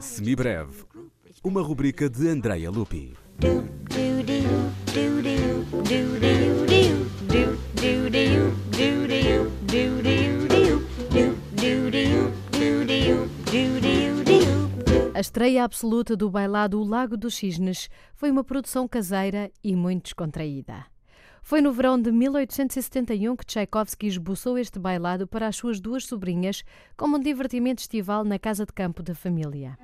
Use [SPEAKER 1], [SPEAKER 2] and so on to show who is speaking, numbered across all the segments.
[SPEAKER 1] Semibreve, uma rubrica de Andrea Lupi.
[SPEAKER 2] A estreia absoluta do bailado O Lago dos Cisnes foi uma produção caseira e muito descontraída. Foi no verão de 1871 que Tchaikovsky esboçou este bailado para as suas duas sobrinhas como um divertimento estival na casa de campo da família.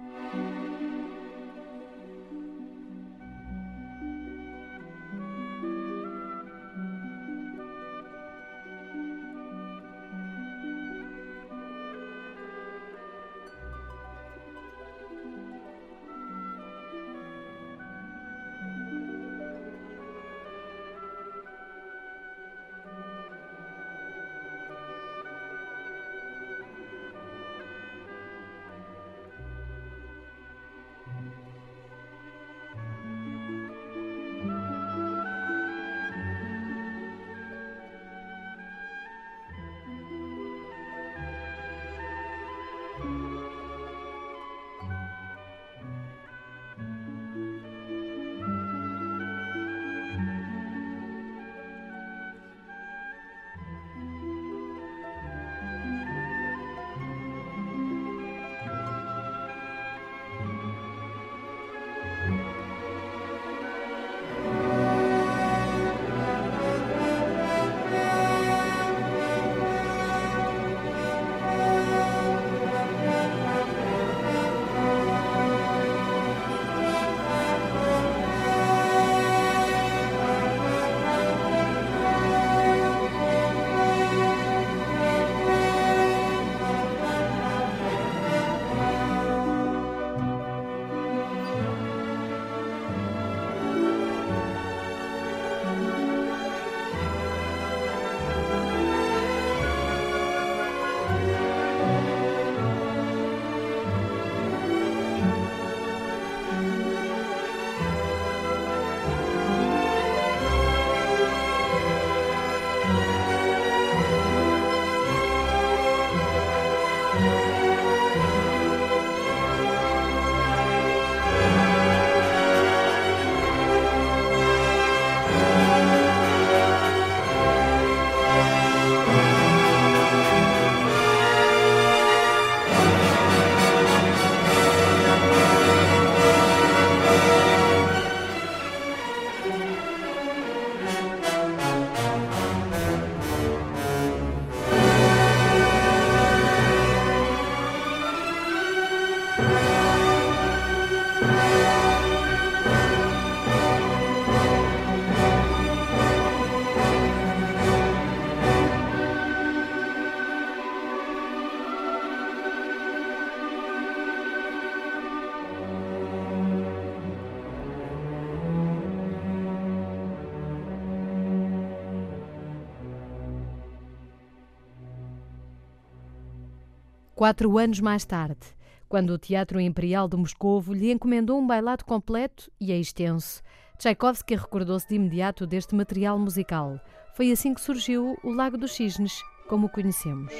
[SPEAKER 2] Quatro anos mais tarde, quando o Teatro Imperial de Moscovo lhe encomendou um bailado completo e extenso, Tchaikovsky recordou-se de imediato deste material musical. Foi assim que surgiu o Lago dos Cisnes, como o conhecemos.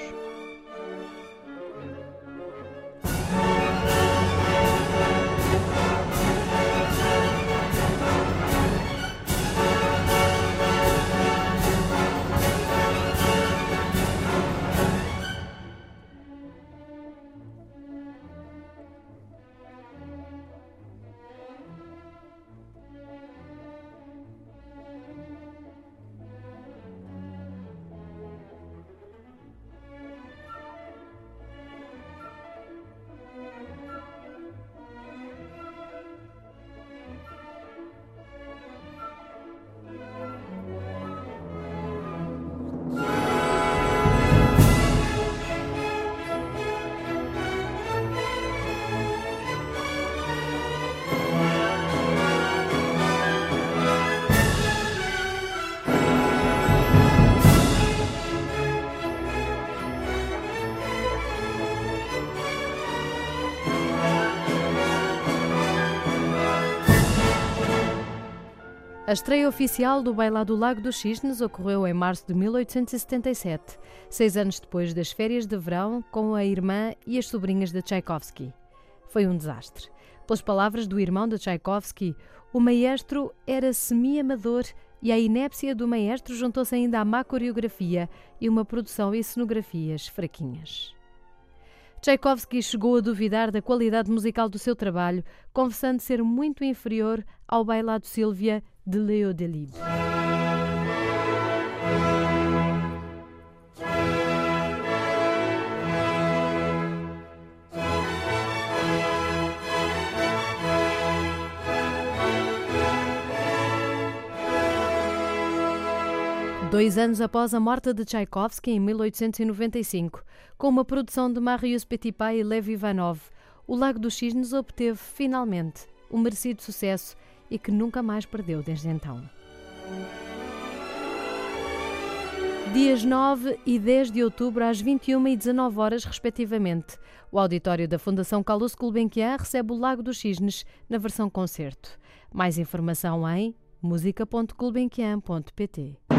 [SPEAKER 2] A estreia oficial do Bailado Lago dos Cisnes ocorreu em março de 1877, seis anos depois das férias de verão, com a irmã e as sobrinhas de Tchaikovsky. Foi um desastre. Pelas palavras do irmão de Tchaikovsky, o maestro era semi-amador e a inépcia do maestro juntou-se ainda à má coreografia e uma produção e cenografias fraquinhas. Tchaikovsky chegou a duvidar da qualidade musical do seu trabalho, confessando ser muito inferior ao Bailado Sílvia de Leo Delibes. Dois anos após a morte de Tchaikovsky, em 1895, com uma produção de Marius Petipa e Lev Ivanov, o Lago dos Cisnes obteve, finalmente, um merecido sucesso e que nunca mais perdeu desde então. Dias 9 e 10 de outubro, às 21 e 19 horas, respectivamente, o auditório da Fundação Carlos Gulbenkian recebe o Lago dos Cisnes na versão concerto. Mais informação em música.gulbenkian.pt